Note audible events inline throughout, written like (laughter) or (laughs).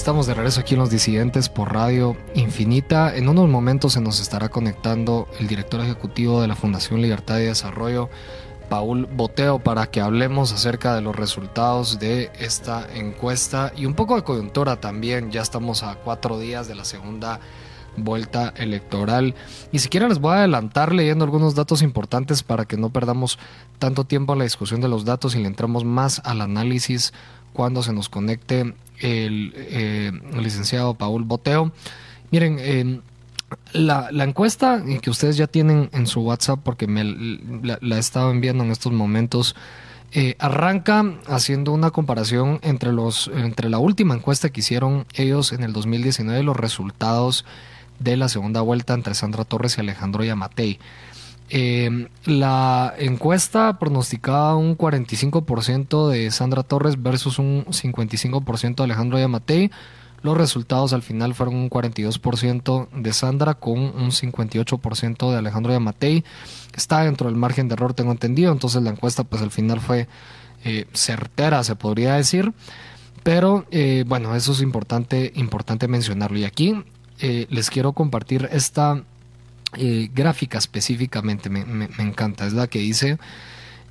Estamos de regreso aquí en Los Disidentes por Radio Infinita. En unos momentos se nos estará conectando el director ejecutivo de la Fundación Libertad y Desarrollo, Paul Boteo, para que hablemos acerca de los resultados de esta encuesta y un poco de coyuntura también. Ya estamos a cuatro días de la segunda vuelta electoral. Y si quieren les voy a adelantar leyendo algunos datos importantes para que no perdamos tanto tiempo en la discusión de los datos y le entramos más al análisis cuando se nos conecte el, eh, licenciado Paul Boteo. Miren, eh, la, encuesta que ustedes ya tienen en su WhatsApp, porque me la, he estado enviando en estos momentos, eh, arranca haciendo una comparación entre, los, entre la última encuesta que hicieron ellos en el 2019 y los resultados de la segunda vuelta entre Sandra Torres y Alejandro Yamatei. Eh, la encuesta pronosticaba un 45% de Sandra Torres versus un 55% de Alejandro Yamatei. Los resultados al final fueron un 42% de Sandra con un 58% de Alejandro Yamatei. Está dentro del margen de error, tengo entendido. Entonces la encuesta pues al final fue eh, certera, se podría decir. Pero eh, bueno, eso es importante, importante mencionarlo. Y aquí eh, les quiero compartir esta eh, gráfica específicamente, me, encanta, es la que dice,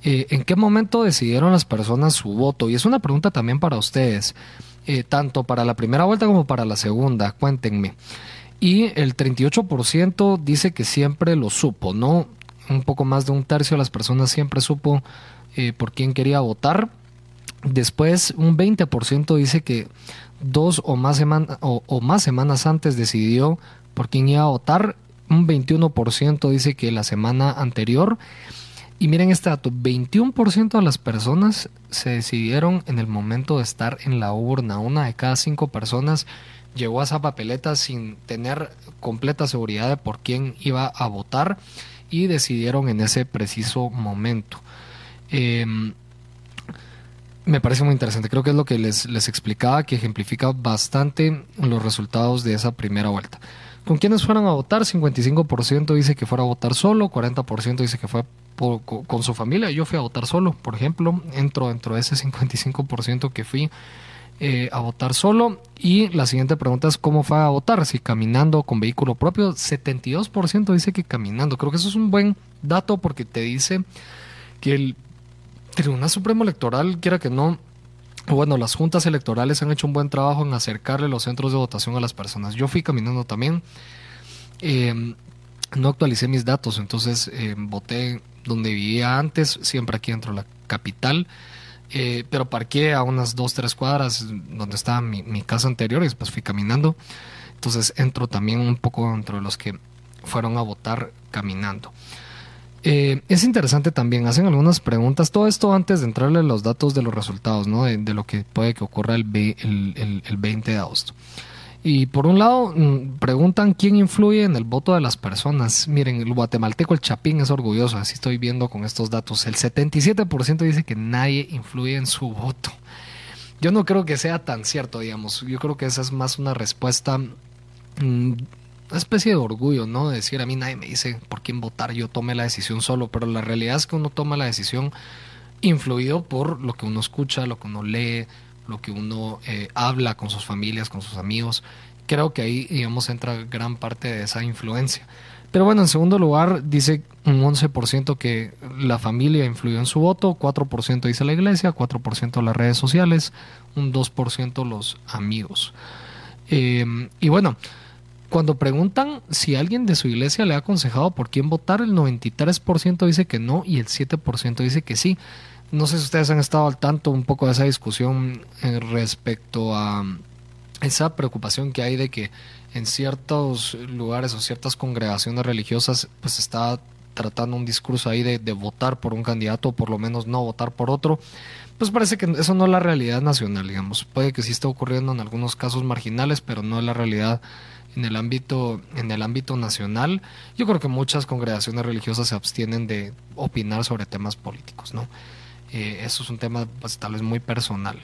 eh, ¿en qué momento decidieron las personas su voto? Y es una pregunta también para ustedes, tanto para la primera vuelta como para la segunda, cuéntenme. Y el 38% dice que siempre lo supo, ¿no? Un poco más de un tercio de las personas siempre supo por quién quería votar. Después, un 20% dice que dos o más, o más semanas antes decidió por quién iba a votar un 21% dice que la semana anterior. Y miren este dato, 21% de las personas se decidieron en el momento de estar en la urna. Una de cada cinco personas llegó a esa papeleta sin tener completa seguridad de por quién iba a votar y decidieron en ese preciso momento. Em, me parece muy interesante. Creo que es lo que les, les explicaba, que ejemplifica bastante los resultados de esa primera vuelta. ¿Con quiénes fueron a votar? 55% dice que fuera a votar solo, 40% dice que fue con su familia. Yo fui a votar solo, por ejemplo, entro dentro de ese 55% que fui eh, a votar solo. Y la siguiente pregunta es cómo fue a votar, si caminando con vehículo propio. 72% dice que caminando. Creo que eso es un buen dato porque te dice que el Tribunal Supremo Electoral, quiera que no, bueno, las juntas electorales han hecho un buen trabajo en acercarle los centros de votación a las personas. Yo fui caminando también. Eh, no actualicé mis datos, entonces eh, voté donde vivía antes, siempre aquí dentro de la capital. Eh, pero parqué a unas dos, tres cuadras donde estaba mi, mi, casa anterior y después fui caminando. Entonces entro también un poco dentro de los que fueron a votar caminando. Eh, es interesante también, hacen algunas preguntas, todo esto antes de entrarle los datos de los resultados, ¿no? de, lo que puede que ocurra el, el, el, 20 de agosto. Y por un lado, mm, preguntan quién influye en el voto de las personas. Miren, el guatemalteco, el Chapín, es orgulloso, así estoy viendo con estos datos. El 77% dice que nadie influye en su voto. Yo no creo que sea tan cierto, digamos. Yo creo que esa es más una respuesta mm, una especie de orgullo, ¿no? decir, a mí nadie me dice por quién votar, yo tomé la decisión solo, pero la realidad es que uno toma la decisión influido por lo que uno escucha, lo que uno lee, lo que uno eh, habla con sus familias, con sus amigos. Creo que ahí, digamos, entra gran parte de esa influencia. Pero bueno, en segundo lugar, dice un 11% que la familia influyó en su voto, 4% dice la iglesia, 4% las redes sociales, un 2% los amigos. Eh, y bueno, cuando preguntan si alguien de su iglesia le ha aconsejado por quién votar, el 93% dice que no y el 7% dice que sí. No sé si ustedes han estado al tanto un poco de esa discusión eh, respecto a esa preocupación que hay de que en ciertos lugares o ciertas congregaciones religiosas pues está tratando un discurso ahí de, de, votar por un candidato o por lo menos no votar por otro, pues parece que eso no es la realidad nacional, digamos. Puede que sí esté ocurriendo en algunos casos marginales, pero no es la realidad en el ámbito en el ámbito nacional yo creo que muchas congregaciones religiosas se abstienen de opinar sobre temas políticos no eh, eso es un tema pues, tal vez muy personal.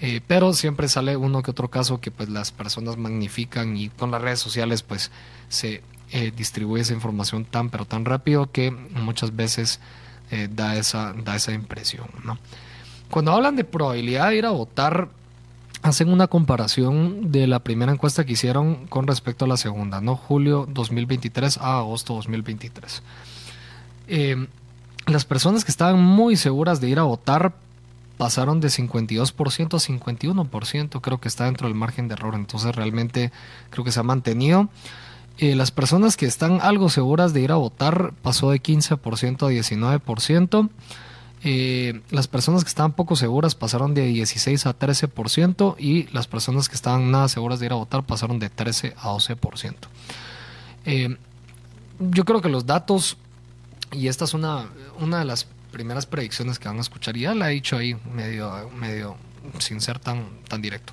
Eh, pero siempre sale uno que otro caso que pues las personas magnifican y con las redes sociales pues se eh, distribuye esa información tan pero tan rápido que muchas veces da esa da esa impresión no cuando hablan de probabilidad de ir a votar hacen una comparación de la primera encuesta que hicieron con respecto a la segunda, ¿no? Julio 2023 a agosto 2023. Eh, las personas que estaban muy seguras de ir a votar pasaron de 52% a 51%, creo que está dentro del margen de error, entonces realmente creo que se ha mantenido. Eh, las personas que están algo seguras de ir a votar pasó de 15% a 19%. Eh, las personas que estaban poco seguras pasaron de 16 a 13% y las personas que estaban nada seguras de ir a votar pasaron de 13 a 12%. Eh, yo creo que los datos, y esta es una, una de las primeras predicciones que van a escuchar, ya la he dicho ahí medio, medio sin ser tan, tan directo.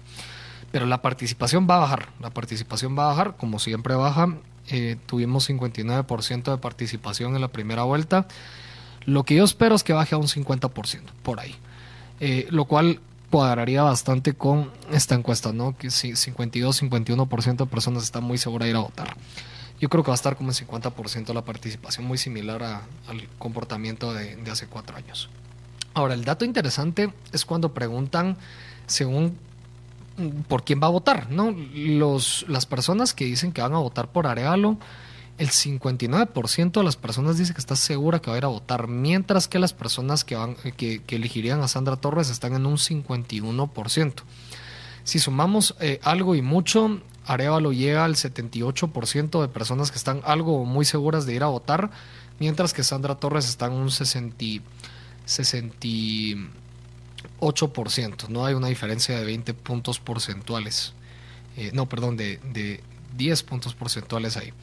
Pero la participación va a bajar, la participación va a bajar, como siempre baja. Eh, tuvimos 59% de participación en la primera vuelta lo que yo espero es que baje a un 50%, por ahí. Eh, lo cual cuadraría bastante con esta encuesta, ¿no? Que 52, 51% de personas están muy seguras de ir a votar. Yo creo que va a estar como en 50% la participación, muy similar al comportamiento de, hace cuatro años. Ahora, el dato interesante es cuando preguntan según mm, por quién va a votar, ¿no? Los, las personas que dicen que van a votar por Arevalo el 59% de las personas dice que está segura que va a ir a votar, mientras que las personas que, van, que, elegirían a Sandra Torres están en un 51%. Si sumamos eh, algo y mucho, Arevalo llega al 78% de personas que están algo muy seguras de ir a votar, mientras que Sandra Torres está en un 68%. No hay una diferencia de 20 puntos porcentuales. Eh, no, perdón, de, de 10 puntos porcentuales ahí.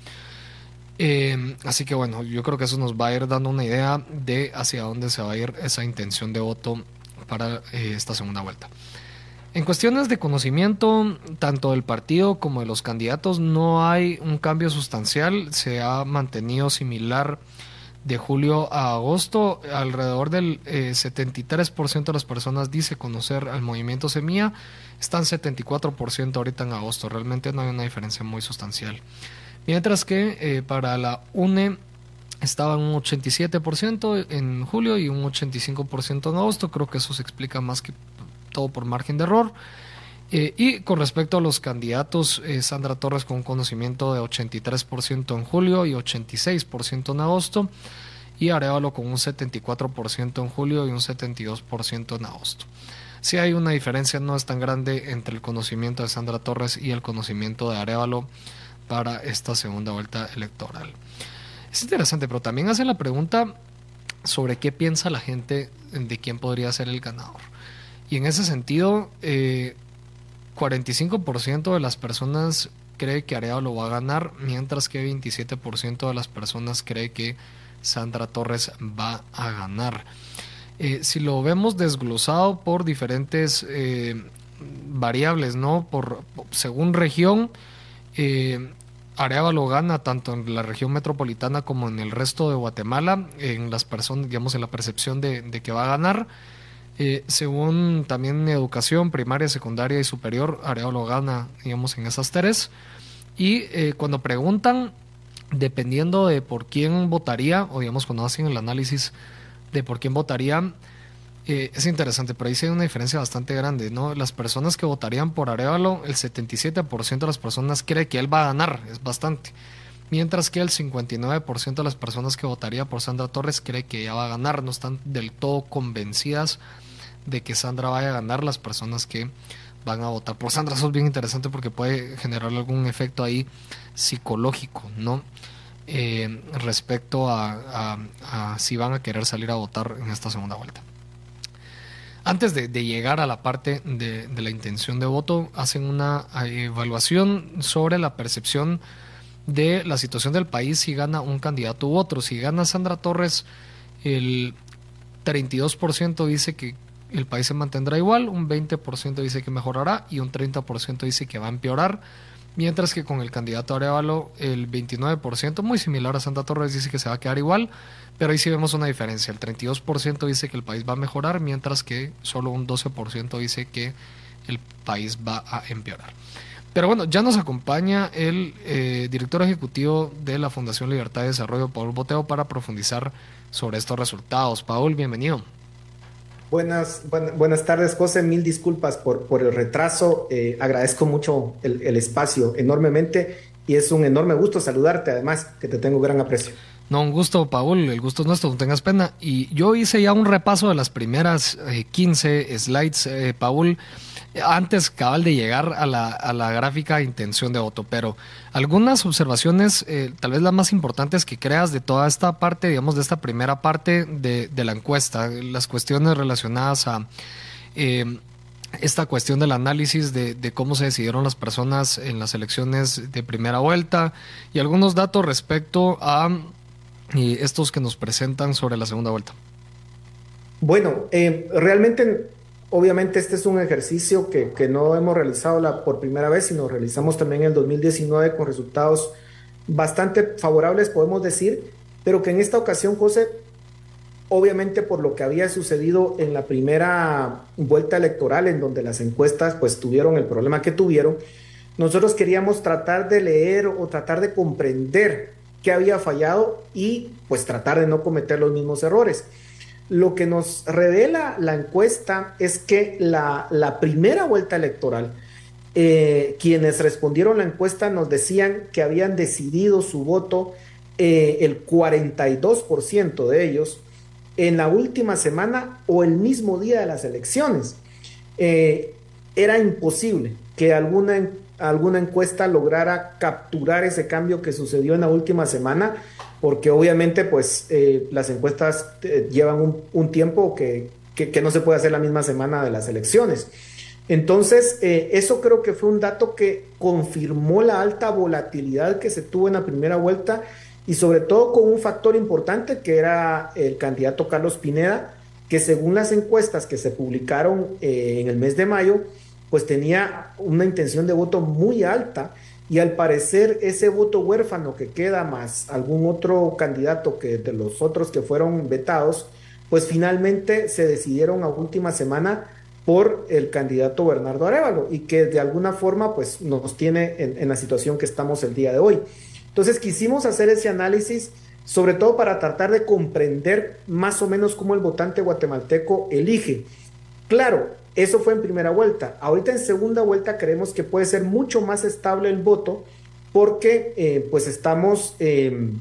Eh, así que bueno, yo creo que eso nos va a ir dando una idea de hacia dónde se va a ir esa intención de voto para eh, esta segunda vuelta. En cuestiones de conocimiento, tanto del partido como de los candidatos, no hay un cambio sustancial, se ha mantenido similar de julio a agosto, alrededor del 73% eh, de las personas dice conocer al movimiento Semilla, están 74% ahorita en agosto, realmente no hay una diferencia muy sustancial. Mientras que eh, para la UNE estaba un 87% en julio y un 85% en agosto. Creo que eso se explica más que todo por margen de error. Eh, y con respecto a los candidatos, eh, Sandra Torres con un conocimiento de 83% en julio y 86% en agosto. Y Arevalo con un 74% en julio y un 72% en agosto. Si hay una diferencia, no es tan grande entre el conocimiento de Sandra Torres y el conocimiento de Arevalo para esta segunda vuelta electoral. Es interesante, pero también hace la pregunta sobre qué piensa la gente de quién podría ser el ganador. Y en ese sentido, 45% eh, de las personas cree que Arevalo va a ganar, mientras que 27% de las personas cree que Sandra Torres va a ganar. Eh, si lo vemos desglosado por diferentes eh, variables, ¿no? Por, según región, Arevalo gana tanto en la región metropolitana como en el resto de Guatemala, en las personas, digamos, en la percepción de, que va a ganar. Eh, según también educación primaria, secundaria y superior, Arevalo gana, digamos, en esas tres. Y eh, cuando preguntan, dependiendo de por quién votaría, o digamos, cuando hacen el análisis de por quién votaría, eh, es interesante, pero ahí sí hay una diferencia bastante grande, ¿no? Las personas que votarían por Arevalo, el 77% de las personas cree que él va a ganar, es bastante. Mientras que el 59% de las personas que votaría por Sandra Torres cree que ella va a ganar, no están del todo convencidas de que Sandra vaya a ganar las personas que van a votar por Sandra. Eso es bien interesante porque puede generar algún efecto ahí psicológico, ¿no? Eh, respecto a si van a querer salir a votar en esta segunda vuelta. Antes de, llegar a la parte de, la intención de voto, hacen una eh, evaluación sobre la percepción de la situación del país si gana un candidato u otro. Si gana Sandra Torres, el 32% dice que el país se mantendrá igual, un 20% dice que mejorará y un 30% dice que va a empeorar. Mientras que con el candidato Arevalo el 29%, muy similar a Santa Torres, dice que se va a quedar igual, pero ahí sí vemos una diferencia. El 32% dice que el país va a mejorar, mientras que solo un 12% dice que el país va a empeorar. Pero bueno, ya nos acompaña el eh, director ejecutivo de la Fundación Libertad y Desarrollo, Paul Boteo, para profundizar sobre estos resultados. Paul, bienvenido. Buenas, buenas tardes, José. Mil disculpas por, el retraso. Eh, agradezco mucho el, espacio enormemente y es un enorme gusto saludarte, además, que te tengo gran aprecio. No, un gusto, Paul. El gusto es nuestro, no tengas pena. Y yo hice ya un repaso de las primeras 15 eh, slides, eh, Paul antes cabal de llegar a la, a la gráfica intención de voto, pero algunas observaciones, eh, tal vez las más importantes que creas de toda esta parte, digamos, de esta primera parte de, de la encuesta, las cuestiones relacionadas a eh, esta cuestión del análisis de, de, cómo se decidieron las personas en las elecciones de primera vuelta y algunos datos respecto a eh, estos que nos presentan sobre la segunda vuelta. Bueno, realmente Obviamente este es un ejercicio que, que no hemos realizado por primera vez, sino realizamos también en el 2019 con resultados bastante favorables, podemos decir, pero que en esta ocasión, José, obviamente por lo que había sucedido en la primera vuelta electoral, en donde las encuestas pues tuvieron el problema que tuvieron, nosotros queríamos tratar de leer o tratar de comprender qué había fallado y pues tratar de no cometer los mismos errores. Lo que nos revela la encuesta es que la, primera vuelta electoral, eh, quienes respondieron la encuesta nos decían que habían decidido su voto eh, el 42% de ellos en la última semana o el mismo día de las elecciones. Eh, era imposible que alguna, alguna encuesta lograra capturar ese cambio que sucedió en la última semana porque obviamente pues eh, las encuestas eh, llevan un, tiempo que, no se puede hacer la misma semana de las elecciones. Entonces, eh, eso creo que fue un dato que confirmó la alta volatilidad que se tuvo en la primera vuelta y sobre todo con un factor importante que era el candidato Carlos Pineda, que según las encuestas que se publicaron en el mes de mayo, pues tenía una intención de voto muy alta y al parecer ese voto huérfano que queda más algún otro candidato que de los otros que fueron vetados, pues finalmente se decidieron a última semana por el candidato Bernardo Arevalo y que de alguna forma pues nos tiene en, en la situación que estamos el día de hoy. Entonces quisimos hacer ese análisis sobre todo para tratar de comprender más o menos cómo el votante guatemalteco elige. Claro, eso fue en primera vuelta. Ahorita en segunda vuelta creemos que puede ser mucho más estable el voto porque eh, pues estamos em,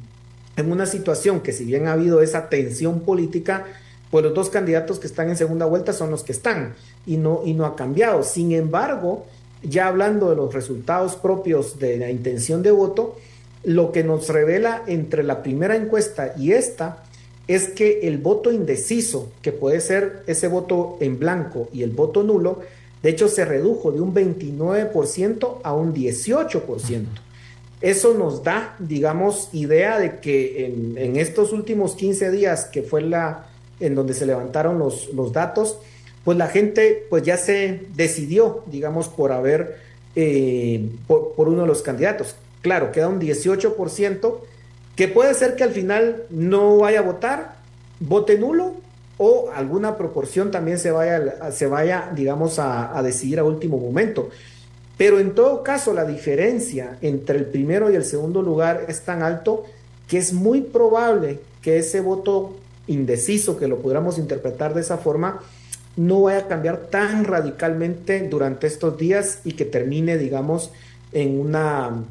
en una situación que si bien ha habido esa tensión política, pues los dos candidatos que están en segunda vuelta son los que están y no, y no ha cambiado. Sin embargo, ya hablando de los resultados propios de la intención de voto, lo que nos revela entre la primera encuesta y esta es que el voto indeciso, que puede ser ese voto en blanco y el voto nulo, de hecho se redujo de un 29% a un 18%. Eso nos da, digamos, idea de que en, estos últimos 15 días, que fue la en donde se levantaron los, los datos, pues la gente pues ya se decidió, digamos, por haber, eh, por, por uno de los candidatos. Claro, queda un 18%, que puede ser que al final no vaya a votar, vote nulo o alguna proporción también se vaya, se vaya digamos, a, decidir a último momento. Pero en todo caso, la diferencia entre el primero y el segundo lugar es tan alto que es muy probable que ese voto indeciso, que lo pudiéramos interpretar de esa forma, no vaya a cambiar tan radicalmente durante estos días y que termine, digamos, en una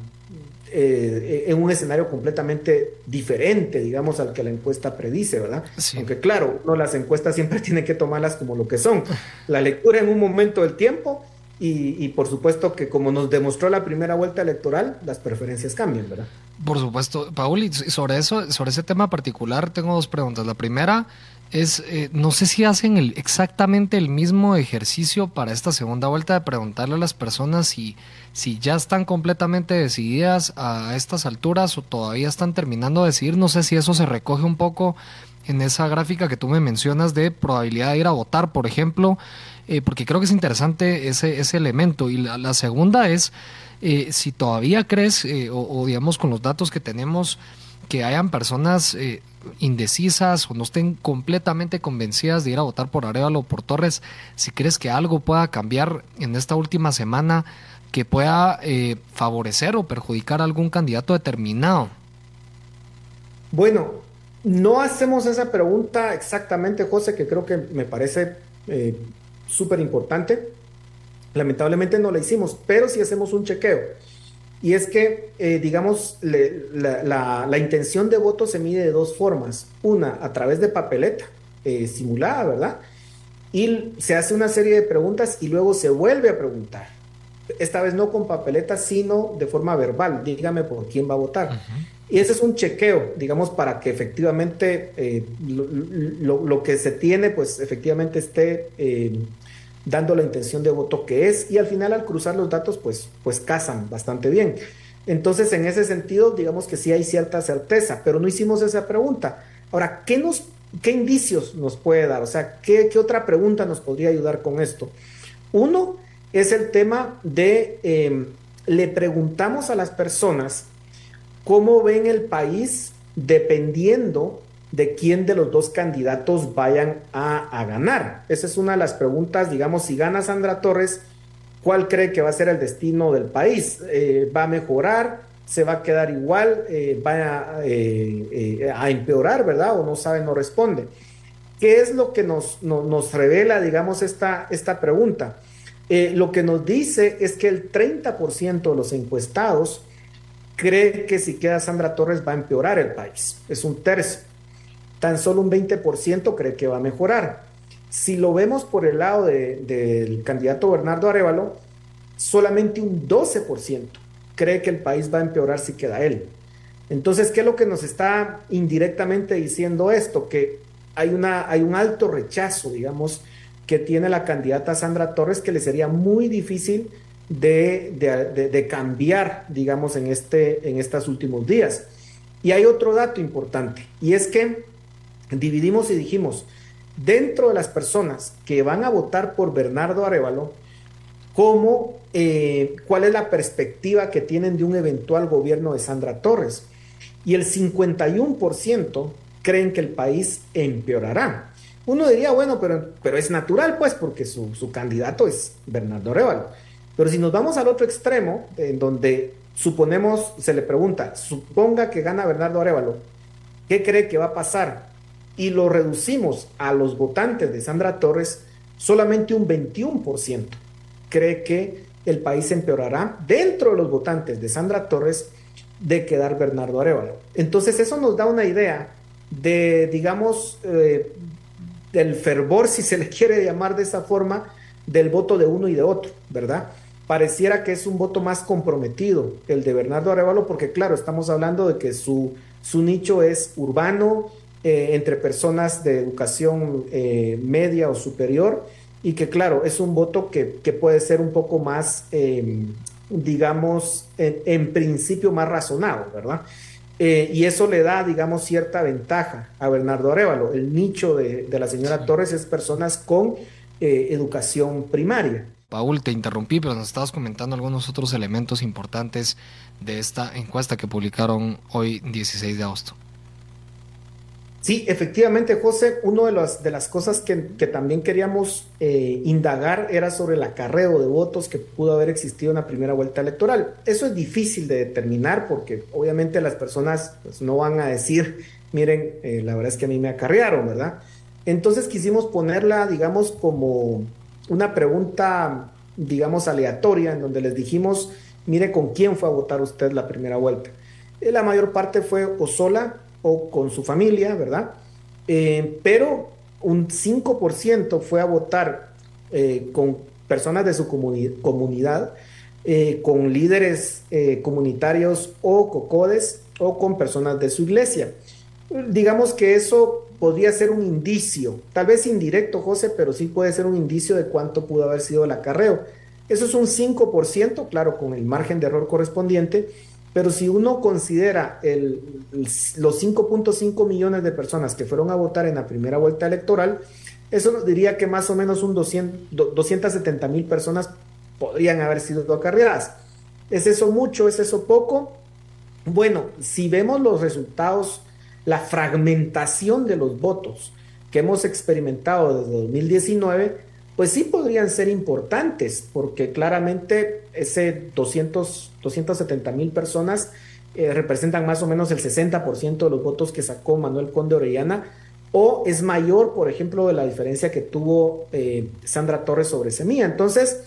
eh, en un escenario completamente diferente, digamos, al que la encuesta predice, ¿verdad? Aunque claro, no las encuestas siempre (laughs) tienen que tomarlas como lo que son. La lectura en un momento del tiempo y, por supuesto que como nos demostró la primera vuelta electoral, las preferencias cambian, ¿verdad? Por supuesto, Paul, y sobre eso, sobre ese tema particular, tengo dos preguntas. La primera es, eh, no sé si hacen el, exactamente el mismo ejercicio para esta segunda vuelta de preguntarle a las personas si, si ya están completamente decididas a estas alturas o todavía están terminando de decidir. No sé si eso se recoge un poco en esa gráfica que tú me mencionas de probabilidad de ir a votar, por ejemplo, eh, porque creo que es interesante ese, ese elemento. Y la, segunda es eh, si todavía crees, eh, o, digamos con los datos que tenemos, que hayan personas indecisas o no estén completamente convencidas de ir a votar por Arevalo o por Torres, si crees que algo pueda cambiar en esta última semana que pueda favorecer o perjudicar a algún candidato determinado. Bueno, no hacemos esa pregunta exactamente, José, que creo que me parece eh, súper importante. Lamentablemente no la hicimos, pero sí hacemos un chequeo. Y es que, eh, digamos, la, intención de voto se mide de dos formas. Una, a través de papeleta eh, simulada, ¿verdad? Y se hace una serie de preguntas y luego se vuelve a preguntar. Esta vez no con papeleta, sino de forma verbal. Dígame por quién va a votar. Y ese es un chequeo, digamos, para que efectivamente eh, lo, que se tiene, pues efectivamente esté dando la intención de voto que es. Y al final, al cruzar los datos, pues, pues casan bastante bien. Entonces, en ese sentido, digamos que sí hay cierta certeza, pero no hicimos esa pregunta. Ahora, ¿qué, nos, qué indicios nos puede dar? O sea, ¿qué, otra pregunta nos podría ayudar con esto? Uno es el tema de, eh, le preguntamos a las personas, cómo ven el país dependiendo de quién de los dos candidatos vayan a, ganar. Esa es una de las preguntas, digamos, si gana Sandra Torres, ¿cuál cree que va a ser el destino del país? Eh, ¿Va a mejorar? ¿Se va a quedar igual? Eh, ¿Va eh, a, empeorar, verdad? ¿O no sabe, no responde? ¿Qué es lo que nos, nos revela, digamos, esta, esta pregunta? lo que nos dice es que el 30% de los encuestados cree que si queda Sandra Torres va a empeorar el país. Es un tercio. Tan solo un 20% cree que va a mejorar. Si lo vemos por el lado del candidato Bernardo Arevalo, solamente un 12% cree que el país va a empeorar si queda él. Entonces, ¿qué es lo que nos está indirectamente diciendo esto? Que hay, una, hay un alto rechazo, digamos, que tiene la candidata Sandra Torres, que le sería muy difícil de, cambiar, digamos, en, este, en estos últimos días. Y hay otro dato importante, y es que dividimos y dijimos, dentro de las personas que van a votar por Bernardo Arevalo, cómo, eh, cuál es la perspectiva que tienen de un eventual gobierno de Sandra Torres. Y el 51% creen que el país empeorará. Uno diría, bueno, pero, pero es natural, pues, porque su, su candidato es Bernardo Arevalo. Pero si nos vamos al otro extremo, en donde suponemos, se le pregunta, suponga que gana Bernardo Arevalo, ¿qué cree que va a pasar? Y lo reducimos a los votantes de Sandra Torres, solamente un 21% cree que el país empeorará dentro de los votantes de Sandra Torres de quedar Bernardo Arevalo. Entonces eso nos da una idea de, digamos, eh, del fervor, si se le quiere llamar de esa forma, del voto de uno y de otro, ¿verdad? pareciera que es un voto más comprometido el de Bernardo Arevalo, porque claro, estamos hablando de que su, su nicho es urbano, eh, entre personas de educación eh, media o superior, y que claro, es un voto que, puede ser un poco más, em, digamos, en, principio más razonado, ¿verdad? Eh, y eso le da, digamos, cierta ventaja a Bernardo Arevalo. El nicho de, de la señora Torres es personas con educación primaria. Paul, te interrumpí, pero nos estabas comentando algunos otros elementos importantes de esta encuesta que publicaron hoy, 16 de agosto. Sí, efectivamente, José, una de las, de las cosas que, también queríamos eh, indagar era sobre el acarreo de votos que pudo haber existido en la primera vuelta electoral. Eso es difícil de determinar porque obviamente las personas pues, no van a decir, miren, eh, la verdad es que a mí me acarrearon, ¿verdad? Entonces quisimos ponerla, digamos, como una pregunta, digamos, aleatoria, en donde les dijimos, mire con quién fue a votar usted la primera vuelta. Eh, la mayor parte fue o sola o con su familia, ¿verdad? Eh, pero un 5% fue a votar eh, con personas de su comunidad, con líderes comunitarios o cocodes o con personas de su iglesia. Digamos que eso podría ser un indicio, tal vez indirecto, José, pero sí puede ser un indicio de cuánto pudo haber sido el acarreo. Eso es un 5%, claro, con el margen de error correspondiente, pero si uno considera los 5.5 millones de personas que fueron a votar en la primera vuelta electoral, eso nos diría que más o menos un 270 mil personas podrían haber sido acarreadas. ¿Es eso mucho? ¿Es eso poco? Bueno, si vemos los resultados, la fragmentación de los votos que hemos experimentado desde 2019, pues sí podrían ser importantes, porque claramente ese 200, 270 mil personas eh, representan más o menos el 60% de los votos que sacó Manuel Conde Orellana, o es mayor, por ejemplo, de la diferencia que tuvo eh, Sandra Torres sobre Semilla. Entonces,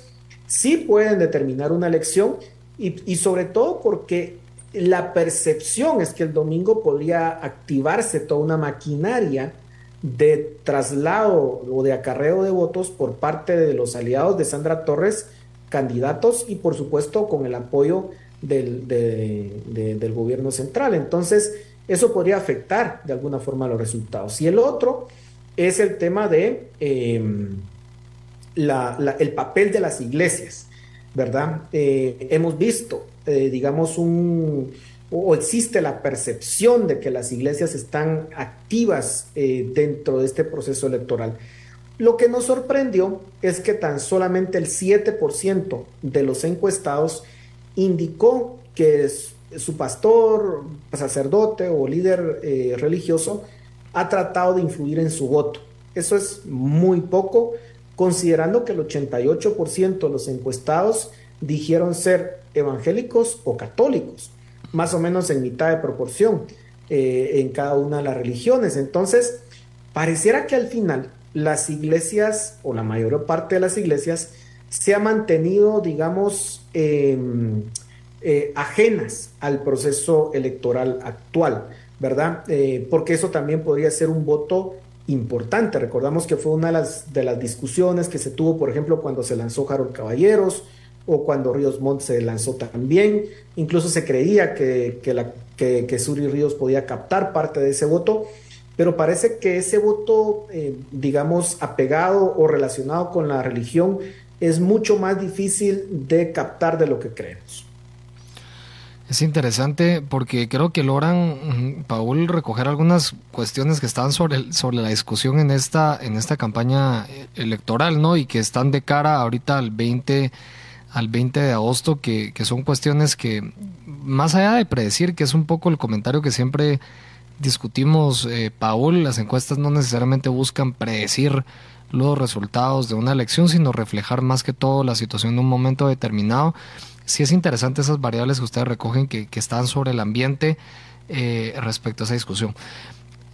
sí pueden determinar una elección y, y sobre todo porque la percepción es que el domingo podría activarse toda una maquinaria de traslado o de acarreo de votos por parte de los aliados de Sandra Torres, candidatos y por supuesto con el apoyo del, del gobierno central. Entonces, eso podría afectar de alguna forma los resultados. Y el otro es el tema de em, el papel de las iglesias, ¿verdad? Eh, hemos visto, eh, digamos, un o existe la percepción de que las iglesias están activas eh, dentro de este proceso electoral. Lo que nos sorprendió es que tan solamente el 7% de los encuestados indicó que su pastor, sacerdote o líder eh, religioso ha tratado de influir en su voto. Eso es muy poco, considerando que el 88% de los encuestados dijeron ser evangélicos o católicos más o menos en mitad de proporción eh, en cada una de las religiones. Entonces, pareciera que al final las iglesias o la mayor parte de las iglesias se ha mantenido, digamos, em, eh, ajenas al proceso electoral actual, ¿verdad? Eh, porque eso también podría ser un voto importante. Recordamos que fue una de las, de las discusiones que se tuvo, por ejemplo, cuando se lanzó Harold Caballeros, o cuando Ríos Montt se lanzó también. Incluso se creía que, que, Suri Ríos podía captar parte de ese voto, pero parece que ese voto, eh, digamos, apegado o relacionado con la religión es mucho más difícil de captar de lo que creemos. Es interesante porque creo que logran, Paul, recoger algunas cuestiones que están sobre, sobre la discusión en esta, en esta campaña eh, electoral, ¿no? Y que están de cara ahorita al 20 al 20 de agosto, que, son cuestiones que, más allá de predecir, que es un poco el comentario que siempre discutimos, eh, Paul, las encuestas no necesariamente buscan predecir los resultados de una elección, sino reflejar más que todo la situación de un momento determinado. Sí es interesante esas variables que ustedes recogen que, están sobre el ambiente eh, respecto a esa discusión.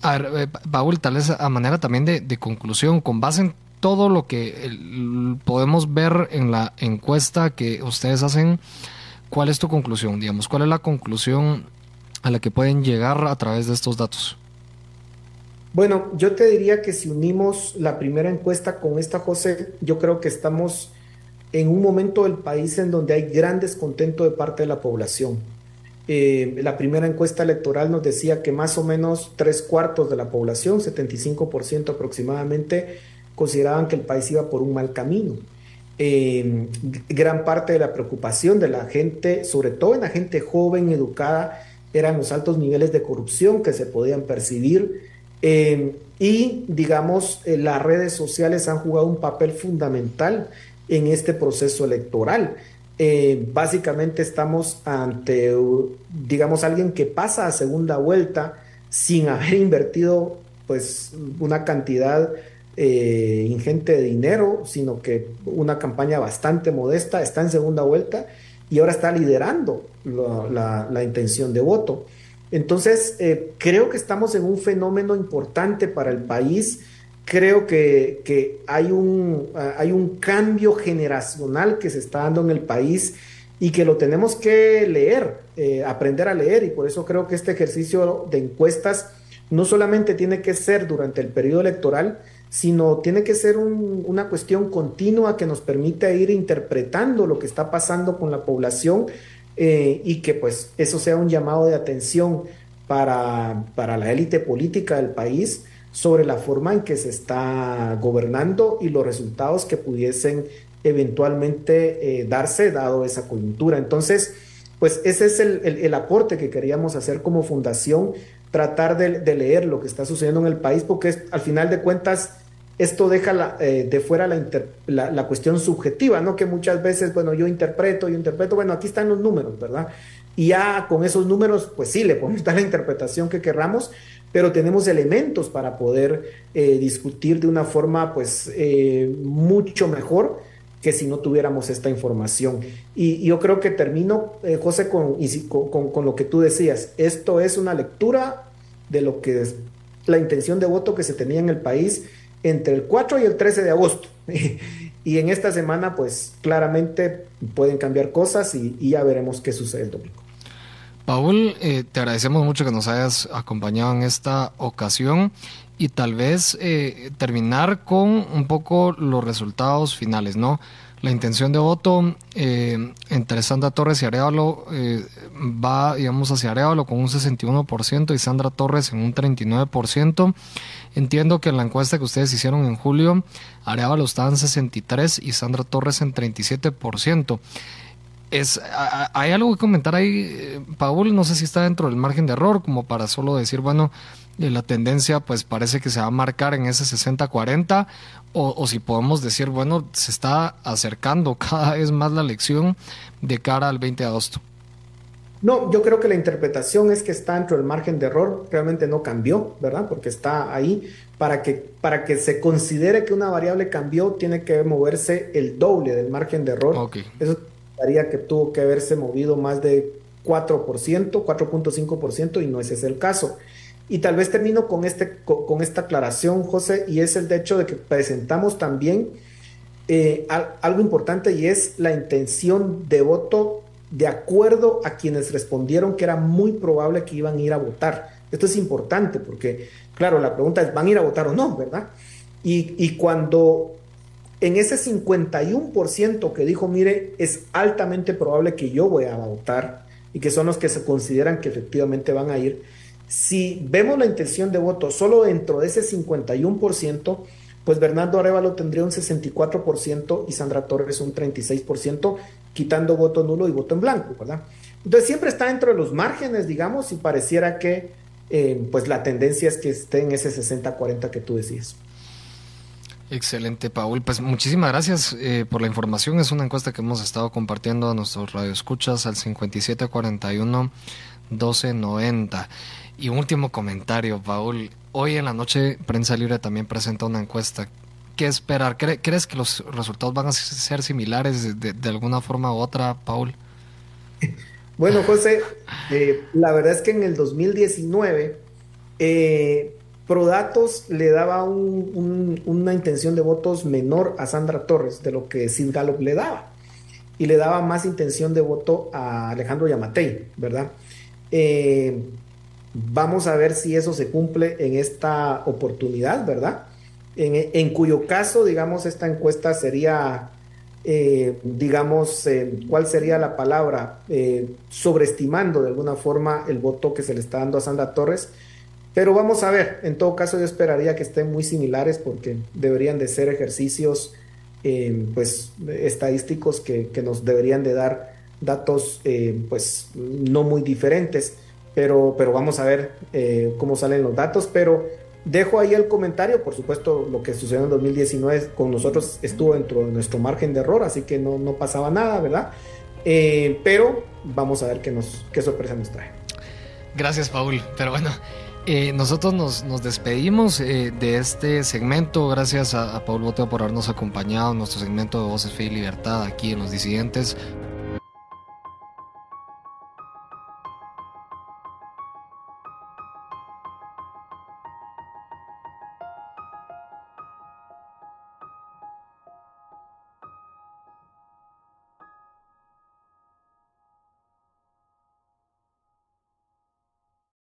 A ver, eh, Paul, tal vez a manera también de, de conclusión, con base en todo lo que podemos ver en la encuesta que ustedes hacen, ¿cuál es tu conclusión? Digamos, ¿cuál es la conclusión a la que pueden llegar a través de estos datos? Bueno, yo te diría que si unimos la primera encuesta con esta, José, yo creo que estamos en un momento del país en donde hay gran descontento de parte de la población. Eh, la primera encuesta electoral nos decía que más o menos tres cuartos de la población, 75% aproximadamente, consideraban que el país iba por un mal camino. Eh, gran parte de la preocupación de la gente, sobre todo en la gente joven, educada, eran los altos niveles de corrupción que se podían percibir. Eh, y, digamos, eh, las redes sociales han jugado un papel fundamental en este proceso electoral. básicamente estamos ante, digamos, alguien que pasa a segunda vuelta sin haber (laughs) invertido pues una cantidad eh, ingente de dinero, sino que una campaña bastante modesta, está en segunda vuelta y ahora está liderando la, intención de voto. Entonces, eh, creo que estamos en un fenómeno importante para el país. Creo que, hay, un, hay un cambio generacional que se está dando en el país y que lo tenemos que leer, eh, aprender a leer. Y por eso creo que este ejercicio de encuestas no solamente tiene que ser durante el periodo electoral, sino tiene que ser una cuestión continua que nos permita ir interpretando lo que está pasando con la población eh, y que pues eso sea un llamado de atención para, la élite política del país sobre la forma en que se está gobernando y los resultados que pudiesen eventualmente eh, darse dado esa coyuntura. Entonces, pues ese es el, aporte que queríamos hacer como fundación, tratar de, leer lo que está sucediendo en el país, porque al final de cuentas esto deja eh, de fuera la, la, cuestión subjetiva, ¿no? Que muchas veces, bueno, yo interpreto, yo interpreto, bueno, aquí están los números, ¿verdad? Y ya con esos números, pues sí, le podemos (laughs) dar la interpretación que querramos, pero tenemos elementos para poder eh, discutir de una forma, pues, eh, mucho mejor que si no tuviéramos esta información. Y, yo creo que termino, José, con, con, con lo que tú decías. Esto es una lectura de lo que es la intención de voto que se tenía en el país entre el 4 y el 13 de agosto. (laughs) y en esta semana, pues claramente pueden cambiar cosas y, ya veremos qué sucede el domingo. Paul, eh, te agradecemos mucho que nos hayas acompañado en esta ocasión y tal vez eh, terminar con un poco los resultados finales, ¿no? La intención de voto eh, entre Sandra Torres y Arevalo va, digamos, hacia Arevalo con un 61% y Sandra Torres en un 39%. Entiendo que en la encuesta que ustedes hicieron en julio, Arevalo estaba en 63 y Sandra Torres en 37%. Es, hay algo que comentar ahí, eh, Paul, no sé si está dentro del margen de error, como para solo decir, bueno, eh, la tendencia pues parece que se va a marcar en ese 60-40, o, o, si podemos decir, bueno, se está acercando cada vez más la elección de cara al 20 de agosto. No, yo creo que la interpretación es que está dentro del margen de error, realmente no cambió, ¿verdad? Porque está ahí. Para que, para que se considere que una variable cambió, tiene que moverse el doble del margen de error. Eso significaría que tuvo que haberse movido más de 4%, 4.5%, y no ese es el caso. Y tal vez termino con, este, con, esta aclaración, José, y es el hecho de que presentamos también eh, algo importante y es la intención de voto de acuerdo a quienes respondieron que era muy probable que iban a ir a votar. Esto es importante porque, claro, la pregunta es, ¿van a ir a votar o no? ¿Verdad? Y, cuando en ese 51% que dijo, mire, es altamente probable que yo voy a votar y que son los que se consideran que efectivamente van a ir, si vemos la intención de voto solo dentro de ese 51%, pues Bernardo Arevalo tendría un 64% y Sandra Torres un 36%, quitando voto nulo y voto en blanco, ¿verdad? Entonces siempre está dentro de los márgenes, digamos, y pareciera que eh, pues la tendencia es que esté en ese 60-40 que tú decías. Excelente, Paul. Pues muchísimas gracias eh, por la información. Es una encuesta que hemos estado compartiendo a nuestros radioescuchas al 5741 1290. Y un último comentario, Paul. Hoy en la noche Prensa Libre también presenta una encuesta. ¿Qué esperar? ¿Crees que los resultados van a ser similares de, alguna forma u otra, Paul? (laughs) Bueno, José, eh, la verdad es que en el 2019 eh, Prodatos le daba una intención de votos menor a Sandra Torres de lo que Sid Gallup le daba. Y le daba más intención de voto a Alejandro Yamatei, ¿verdad? Eh, Vamos a ver si eso se cumple en esta oportunidad, ¿verdad? En, cuyo caso, digamos, esta encuesta sería, eh, digamos, eh, ¿cuál sería la palabra? Sobreestimando de alguna forma el voto que se le está dando a Sandra Torres. Pero vamos a ver, en todo caso yo esperaría que estén muy similares porque deberían de ser ejercicios pues estadísticos que, que, nos deberían de dar datos pues no muy diferentes pero, pero vamos a ver eh, cómo salen los datos, pero dejo ahí el comentario, por supuesto lo que sucedió en 2019 con nosotros estuvo dentro de nuestro margen de error, así que no, no pasaba nada, ¿verdad? Eh, pero vamos a ver qué, nos, qué sorpresa nos trae. Gracias, Paul. Pero bueno, eh, nosotros nos, nos despedimos de este segmento. Gracias a, a Paul Boteo por habernos acompañado en nuestro segmento de Voces, Fe y Libertad aquí en Los Disidentes.